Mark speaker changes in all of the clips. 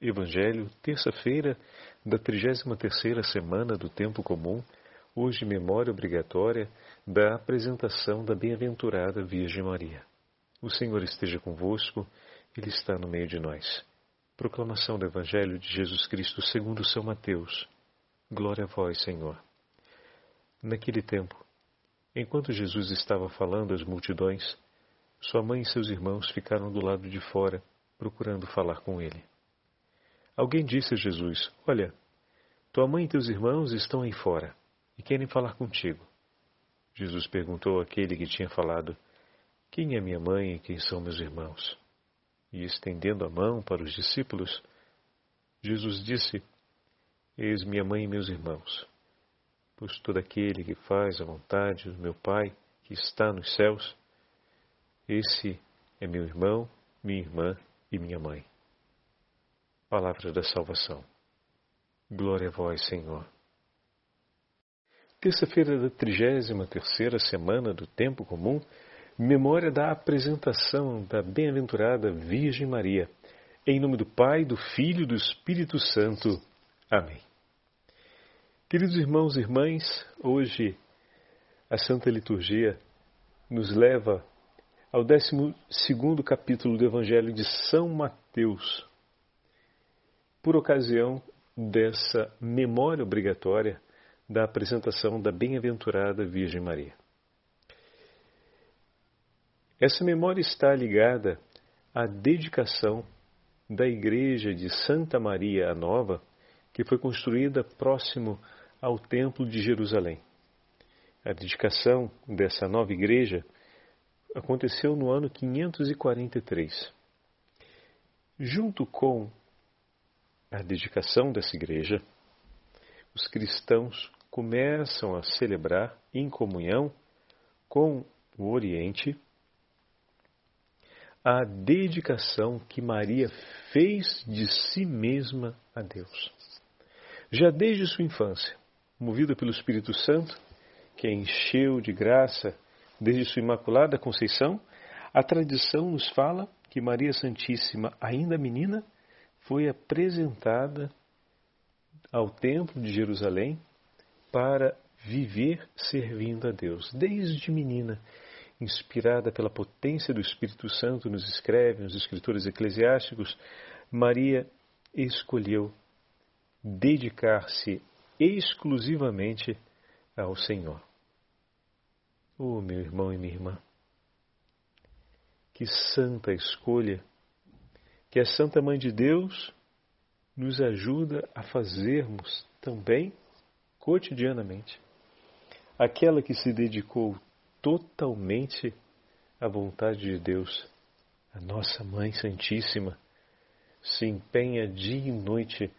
Speaker 1: Evangelho, terça-feira da 33ª semana do tempo comum, hoje memória obrigatória da apresentação da bem-aventurada Virgem Maria. O Senhor esteja convosco, ele está no meio de nós. Proclamação do Evangelho de Jesus Cristo segundo São Mateus. Glória a vós, Senhor. Naquele tempo, enquanto Jesus estava falando às multidões, sua mãe e seus irmãos ficaram do lado de fora, procurando falar com ele. Alguém disse a Jesus: Olha, tua mãe e teus irmãos estão aí fora e querem falar contigo. Jesus perguntou àquele que tinha falado: Quem é minha mãe e quem são meus irmãos? E estendendo a mão para os discípulos, Jesus disse: Eis minha mãe e meus irmãos. Pois todo aquele que faz a vontade do meu Pai, que está nos céus, esse é meu irmão, minha irmã e minha mãe. Palavra da salvação. Glória a vós, Senhor. Terça-feira da trigésima terceira semana do Tempo Comum, memória da apresentação da bem-aventurada Virgem Maria. Em nome do Pai, do Filho e do Espírito Santo. Amém. Queridos irmãos e irmãs, hoje a Santa Liturgia nos leva ao 12 capítulo do Evangelho de São Mateus, por ocasião dessa memória obrigatória da apresentação da bem-aventurada Virgem Maria. Essa memória está ligada à dedicação da Igreja de Santa Maria a Nova, que foi construída próximo ao Templo de Jerusalém. A dedicação dessa nova igreja aconteceu no ano 543. Junto com a dedicação dessa igreja, os cristãos começam a celebrar em comunhão com o Oriente a dedicação que Maria fez de si mesma a Deus. Já desde sua infância, movida pelo Espírito Santo, que a encheu de graça Desde sua Imaculada Conceição, a tradição nos fala que Maria Santíssima, ainda menina, foi apresentada ao Templo de Jerusalém para viver servindo a Deus. Desde menina, inspirada pela potência do Espírito Santo, nos escreve nos escritores eclesiásticos, Maria escolheu dedicar-se exclusivamente ao Senhor. Oh, meu irmão e minha irmã, que santa escolha que a Santa Mãe de Deus nos ajuda a fazermos também cotidianamente. Aquela que se dedicou totalmente à vontade de Deus, a nossa Mãe Santíssima, se empenha dia e noite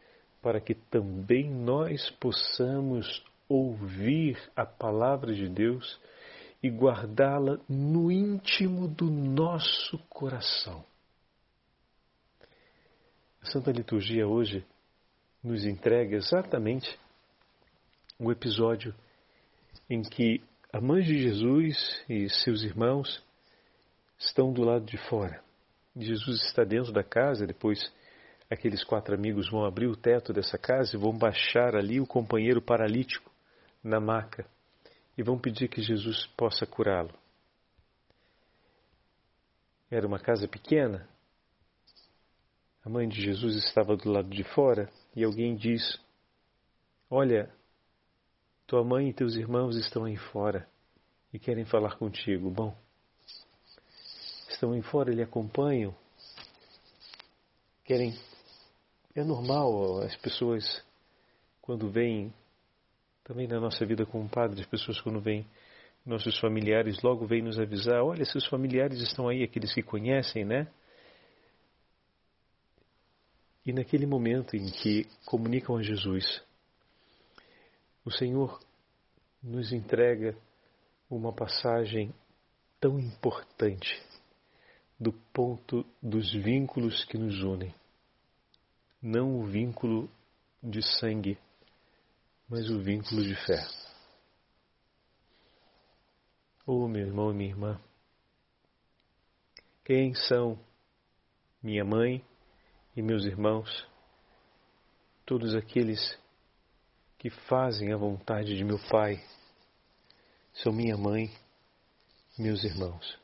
Speaker 1: para que também nós possamos ouvir a palavra de Deus e guardá-la no íntimo do nosso coração. A Santa Liturgia hoje nos entrega exatamente o episódio em que a mãe de Jesus e seus irmãos estão do lado de fora. Jesus está dentro da casa, depois aqueles quatro amigos vão abrir o teto dessa casa e vão baixar ali o companheiro paralítico na maca e vão pedir que Jesus possa curá-lo. Era uma casa pequena. A mãe de Jesus estava do lado de fora e alguém diz: Olha, tua mãe e teus irmãos estão aí fora e querem falar contigo. Bom, estão aí fora, lhe acompanham, querem. É normal as pessoas, quando veem também na nossa vida como padre, as pessoas quando vêm, nossos familiares logo vêm nos avisar, olha, seus familiares estão aí, aqueles que conhecem, né? E naquele momento em que comunicam a Jesus, o Senhor nos entrega uma passagem tão importante do ponto dos vínculos que nos unem. Não o vínculo de sangue, mas o vínculo de fé. Oh, meu irmão e minha irmã, quem são minha mãe e meus irmãos todos aqueles que fazem a vontade de meu Pai são minha mãe, meus irmãos,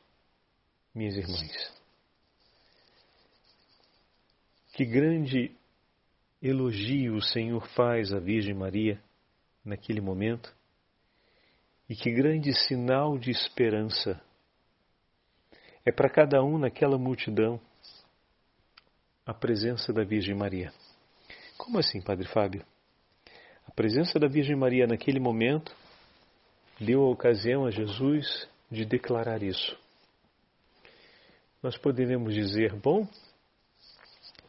Speaker 1: minhas irmãs. Que grande elogio o Senhor faz à Virgem Maria naquele momento e que grande sinal de esperança é para cada um naquela multidão a presença da Virgem Maria. Como assim, Padre Fábio? A presença da Virgem Maria naquele momento deu a ocasião a Jesus de declarar isso. Nós poderemos dizer, bom,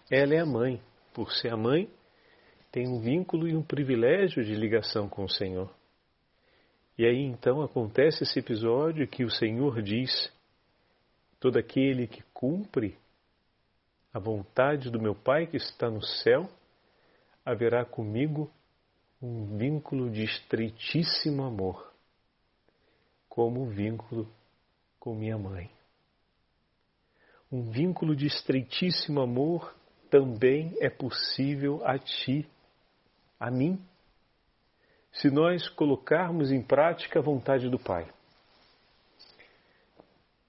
Speaker 1: ela é a mãe. Por ser a mãe, tem um vínculo e um privilégio de ligação com o Senhor. E aí então acontece esse episódio que o Senhor diz: todo aquele que cumpre a vontade do meu Pai que está no céu, haverá comigo um vínculo de estreitíssimo amor, como o vínculo com minha mãe. Um vínculo de estreitíssimo amor também é possível a ti, a mim, se nós colocarmos em prática a vontade do Pai.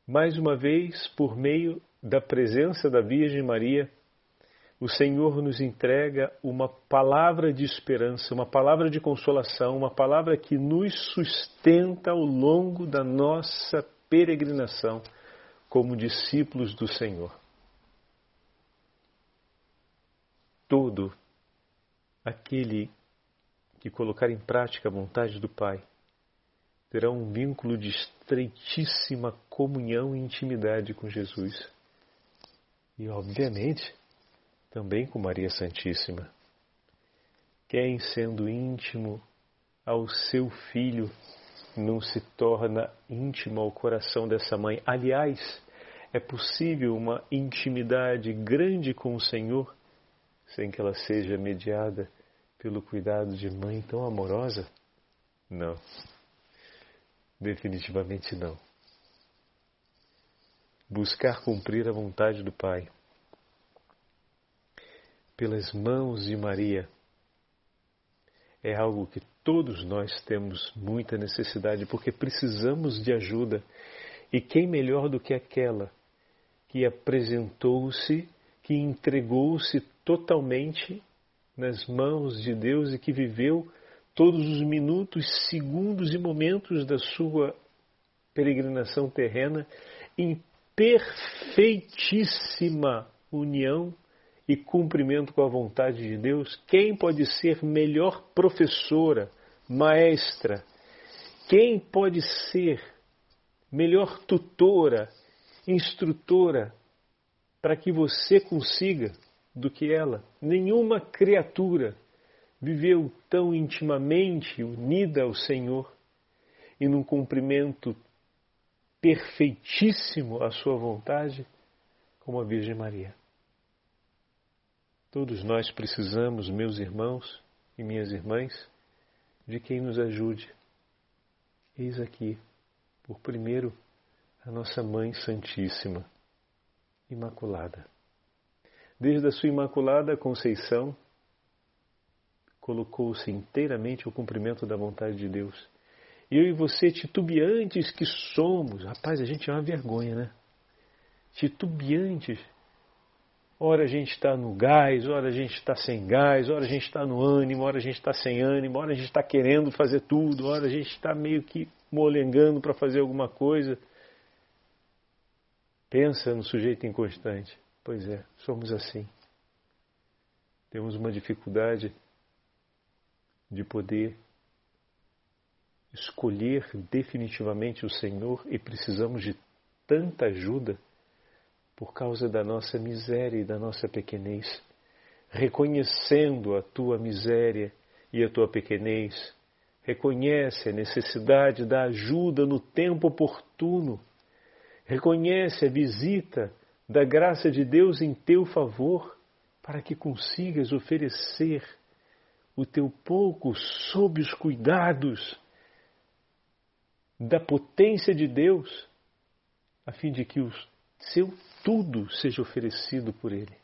Speaker 1: Mais uma vez, por meio da presença da Virgem Maria, o Senhor nos entrega uma palavra de esperança, uma palavra de consolação, uma palavra que nos sustenta ao longo da nossa peregrinação como discípulos do Senhor. todo aquele que colocar em prática a vontade do Pai terá um vínculo de estreitíssima comunhão e intimidade com Jesus. E, obviamente, também com Maria Santíssima. Quem, sendo íntimo ao seu filho, não se torna íntimo ao coração dessa mãe? Aliás, é possível uma intimidade grande com o Senhor sem que ela seja mediada pelo cuidado de mãe tão amorosa? Não. Definitivamente não. Buscar cumprir a vontade do Pai pelas mãos de Maria é algo que todos nós temos muita necessidade, porque precisamos de ajuda. E quem melhor do que aquela que apresentou-se, que entregou-se totalmente nas mãos de Deus e que viveu todos os minutos, segundos e momentos da sua peregrinação terrena em perfeitíssima união e cumprimento com a vontade de Deus, quem pode ser melhor professora, maestra? Quem pode ser melhor tutora, instrutora, para que você consiga do que ela. Nenhuma criatura viveu tão intimamente unida ao Senhor e num cumprimento perfeitíssimo à sua vontade como a Virgem Maria. Todos nós precisamos, meus irmãos e minhas irmãs, de quem nos ajude. Eis aqui, por primeiro, a nossa Mãe Santíssima, Imaculada desde a sua imaculada conceição, colocou-se inteiramente ao cumprimento da vontade de Deus. Eu e você, titubeantes que somos, rapaz, a gente é uma vergonha, né? Titubeantes. Ora a gente está no gás, ora a gente está sem gás, ora a gente está no ânimo, ora a gente está sem ânimo, ora a gente está querendo fazer tudo, ora a gente está meio que molengando para fazer alguma coisa. Pensa no sujeito inconstante. Pois é, somos assim. Temos uma dificuldade de poder escolher definitivamente o Senhor e precisamos de tanta ajuda por causa da nossa miséria e da nossa pequenez. Reconhecendo a tua miséria e a tua pequenez, reconhece a necessidade da ajuda no tempo oportuno, reconhece a visita da graça de Deus em teu favor, para que consigas oferecer o teu pouco sob os cuidados da potência de Deus, a fim de que o seu tudo seja oferecido por Ele.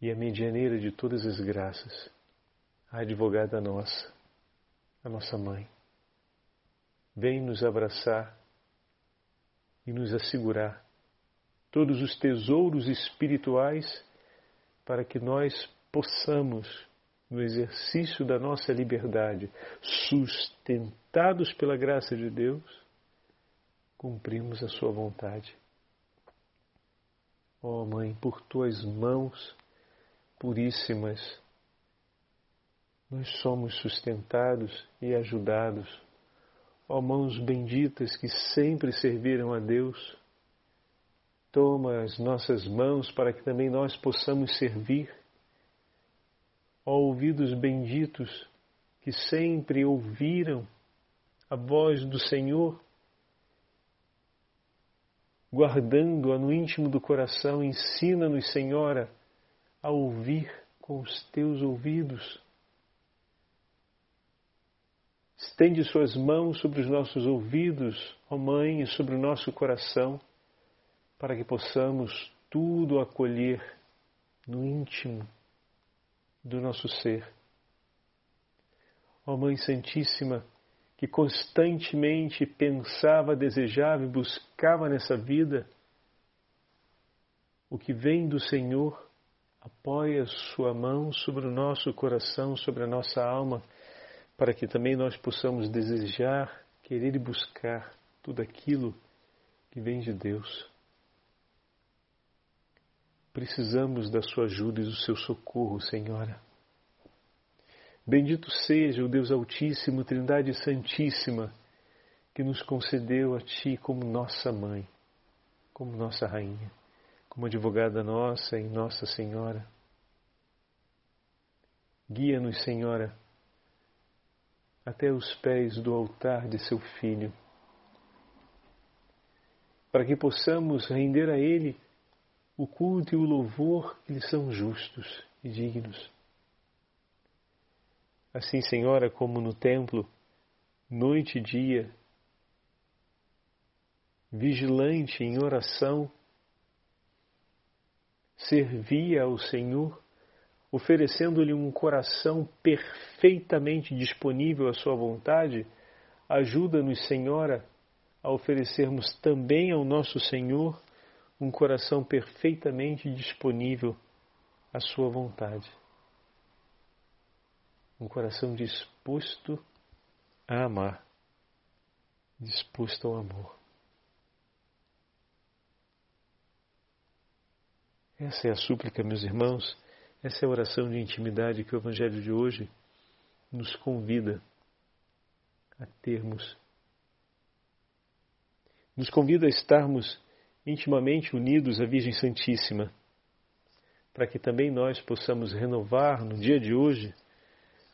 Speaker 1: e a medianeira de todas as graças, a advogada nossa, a nossa mãe. Vem nos abraçar e nos assegurar todos os tesouros espirituais para que nós possamos, no exercício da nossa liberdade, sustentados pela graça de Deus, cumprirmos a Sua vontade. Ó oh, Mãe, por tuas mãos puríssimas, nós somos sustentados e ajudados. Ó oh, mãos benditas que sempre serviram a Deus, toma as nossas mãos para que também nós possamos servir. Ó ouvidos benditos que sempre ouviram a voz do Senhor, guardando-a no íntimo do coração, ensina-nos, Senhora, a ouvir com os teus ouvidos. Estende suas mãos sobre os nossos ouvidos, ó Mãe, e sobre o nosso coração, para que possamos tudo acolher no íntimo do nosso ser. Ó Mãe Santíssima, que constantemente pensava, desejava e buscava nessa vida o que vem do Senhor, apoia sua mão sobre o nosso coração, sobre a nossa alma, para que também nós possamos desejar, querer e buscar tudo aquilo que vem de Deus. Precisamos da sua ajuda e do seu socorro, Senhora. Bendito seja o Deus Altíssimo, Trindade Santíssima, que nos concedeu a Ti como nossa mãe, como nossa rainha, como advogada nossa e Nossa Senhora. Guia-nos, Senhora, até os pés do altar de Seu Filho, para que possamos render a Ele o culto e o louvor lhe são justos e dignos. Assim, Senhora, como no templo, noite e dia, vigilante em oração, servia ao Senhor, oferecendo-lhe um coração perfeitamente disponível à Sua vontade, ajuda-nos, Senhora, a oferecermos também ao nosso Senhor um coração perfeitamente disponível à Sua vontade um coração disposto a amar, disposto ao amor. Essa é a súplica, meus irmãos, essa é a oração de intimidade que o Evangelho de hoje nos convida a termos. Nos convida a estarmos intimamente unidos à Virgem Santíssima, para que também nós possamos renovar no dia de hoje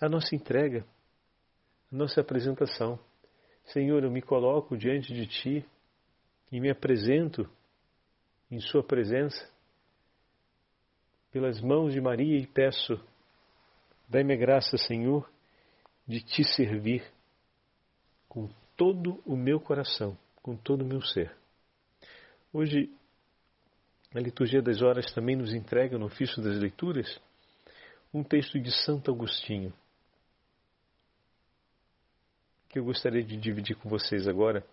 Speaker 1: a nossa entrega, a nossa apresentação. Senhor, eu me coloco diante de Ti e me apresento em Sua presença pelas mãos de Maria e peço, dai-me graça, Senhor, de Te servir com todo o meu coração, com todo o meu ser. Hoje, a liturgia das horas também nos entrega no ofício das leituras um texto de Santo Agostinho que eu gostaria de dividir com vocês agora,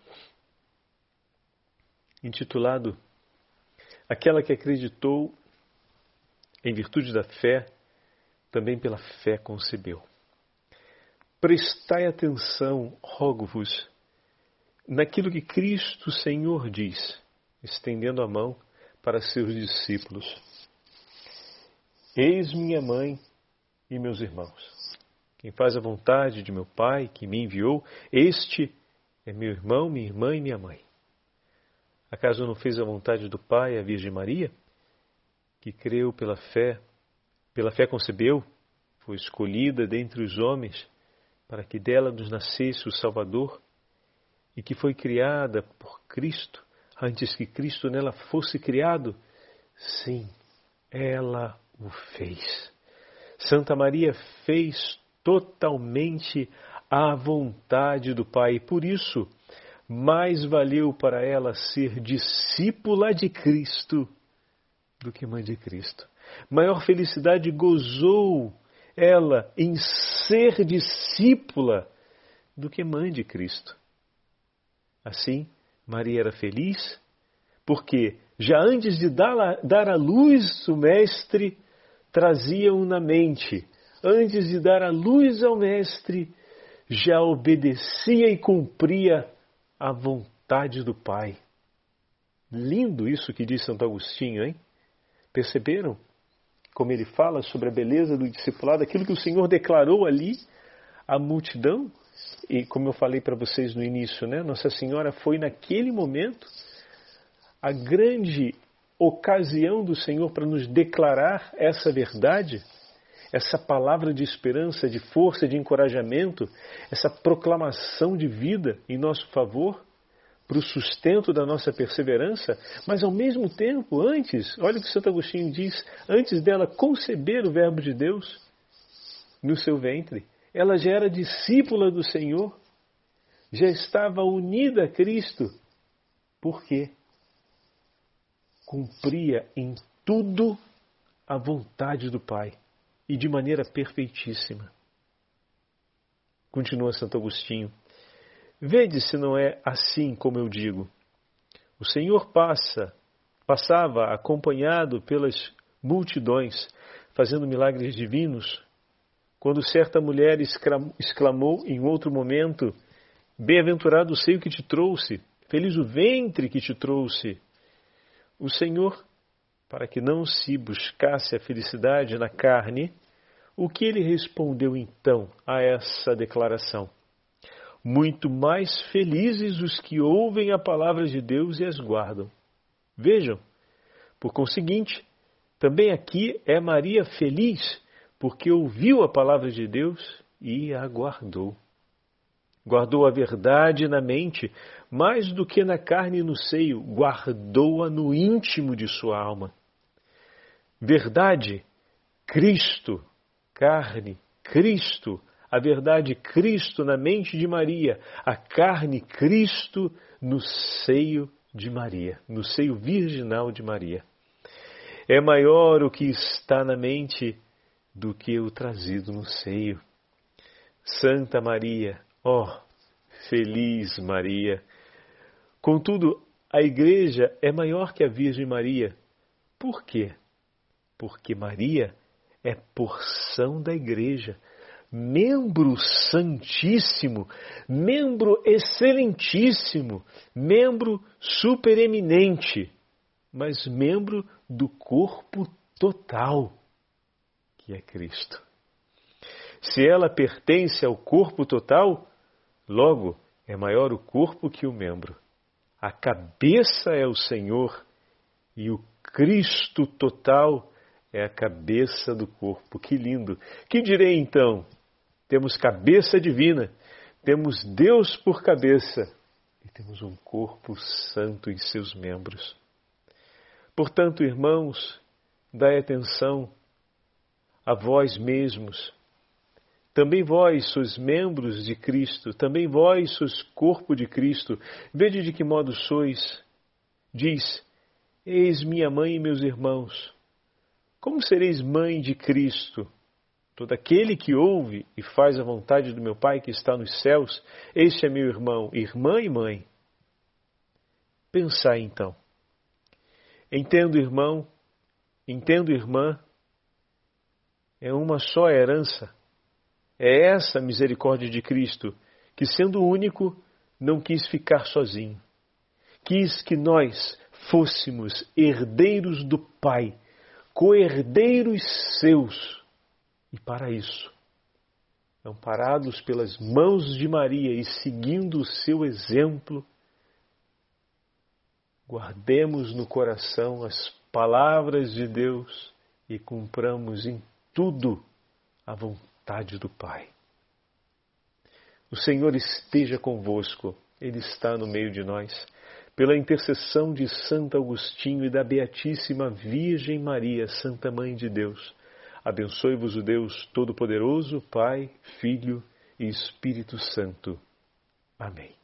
Speaker 1: intitulado Aquela que acreditou em virtude da fé, também pela fé concebeu. Prestai atenção, rogo-vos, naquilo que Cristo Senhor diz, estendendo a mão para seus discípulos. Eis minha mãe e meus irmãos. Quem faz a vontade de meu Pai, que me enviou, este é meu irmão, minha irmã e minha mãe. Acaso não fez a vontade do Pai, a Virgem Maria, que creu pela fé, pela fé concebeu, foi escolhida dentre os homens para que dela nos nascesse o Salvador e que foi criada por Cristo antes que Cristo nela fosse criado? Sim, ela o fez. Santa Maria fez totalmente à vontade do Pai. Por isso, mais valeu para ela ser discípula de Cristo do que mãe de Cristo. Maior felicidade gozou ela em ser discípula do que mãe de Cristo. Assim, Maria era feliz porque já antes de dar, à luz o Mestre, trazia-o na mente. Antes de dar a luz ao Mestre, já obedecia e cumpria a vontade do Pai. Lindo isso que diz Santo Agostinho, hein? Perceberam? Como ele fala sobre a beleza do discipulado, aquilo que o Senhor declarou ali à multidão. E como eu falei para vocês no início, né? Nossa Senhora foi naquele momento a grande ocasião do Senhor para nos declarar essa verdade, essa palavra de esperança, de força, de encorajamento, essa proclamação de vida em nosso favor para o sustento da nossa perseverança, mas ao mesmo tempo, antes, olha o que Santo Agostinho diz, antes dela conceber o Verbo de Deus no seu ventre, ela já era discípula do Senhor, já estava unida a Cristo. Por quê? Cumpria em tudo a vontade do Pai e de maneira perfeitíssima. Continua Santo Agostinho. Vede se não é assim como eu digo. O Senhor passa, passava acompanhado pelas multidões, fazendo milagres divinos, quando certa mulher exclamou em outro momento: Bem-aventurado o seio que te trouxe, feliz o ventre que te trouxe. O Senhor, para que não se buscasse a felicidade na carne, o que ele respondeu então a essa declaração? muito mais felizes os que ouvem a palavra de Deus e as guardam. Vejam, por conseguinte, também aqui é Maria feliz, porque ouviu a palavra de Deus e a guardou. Guardou a verdade na mente, mais do que na carne e no seio, guardou-a no íntimo de sua alma. Verdade, Cristo, carne, Cristo, a verdade Cristo na mente de Maria, a carne Cristo no seio de Maria, no seio virginal de Maria. É maior o que está na mente do que o trazido no seio. Santa Maria, ó, oh, feliz Maria. Contudo, a Igreja é maior que a Virgem Maria. Por quê? Porque Maria é porção da Igreja membro santíssimo, membro excelentíssimo, membro supereminente, mas membro do corpo total, que é Cristo. Se ela pertence ao corpo total, logo é maior o corpo que o membro. A cabeça é o Senhor e o Cristo total é a cabeça do corpo. Que lindo! Que direi então? temos cabeça divina, temos Deus por cabeça e temos um corpo santo em seus membros. Portanto, irmãos, dai atenção a vós mesmos. Também vós sois membros de Cristo, também vós sois corpo de Cristo. Vede de que modo sois. Diz: Eis minha mãe e meus irmãos. Como sereis mãe de Cristo? Todo aquele que ouve e faz a vontade do meu Pai que está nos céus, este é meu irmão, irmã e mãe. Pensai então. Entendo, irmão, entendo, irmã, é uma só herança. É essa misericórdia de Cristo, que sendo único, não quis ficar sozinho. Quis que nós fôssemos herdeiros do Pai, co-herdeiros seus e para isso, amparados pelas mãos de Maria e seguindo o seu exemplo, guardemos no coração as palavras de Deus e cumpramos em tudo a vontade do Pai. O Senhor esteja convosco, Ele está no meio de nós. Pela intercessão de Santo Agostinho e da Beatíssima Virgem Maria, Santa Mãe de Deus, Abençoe-vos o Deus Todo-Poderoso, Pai, Filho e Espírito Santo. Amém.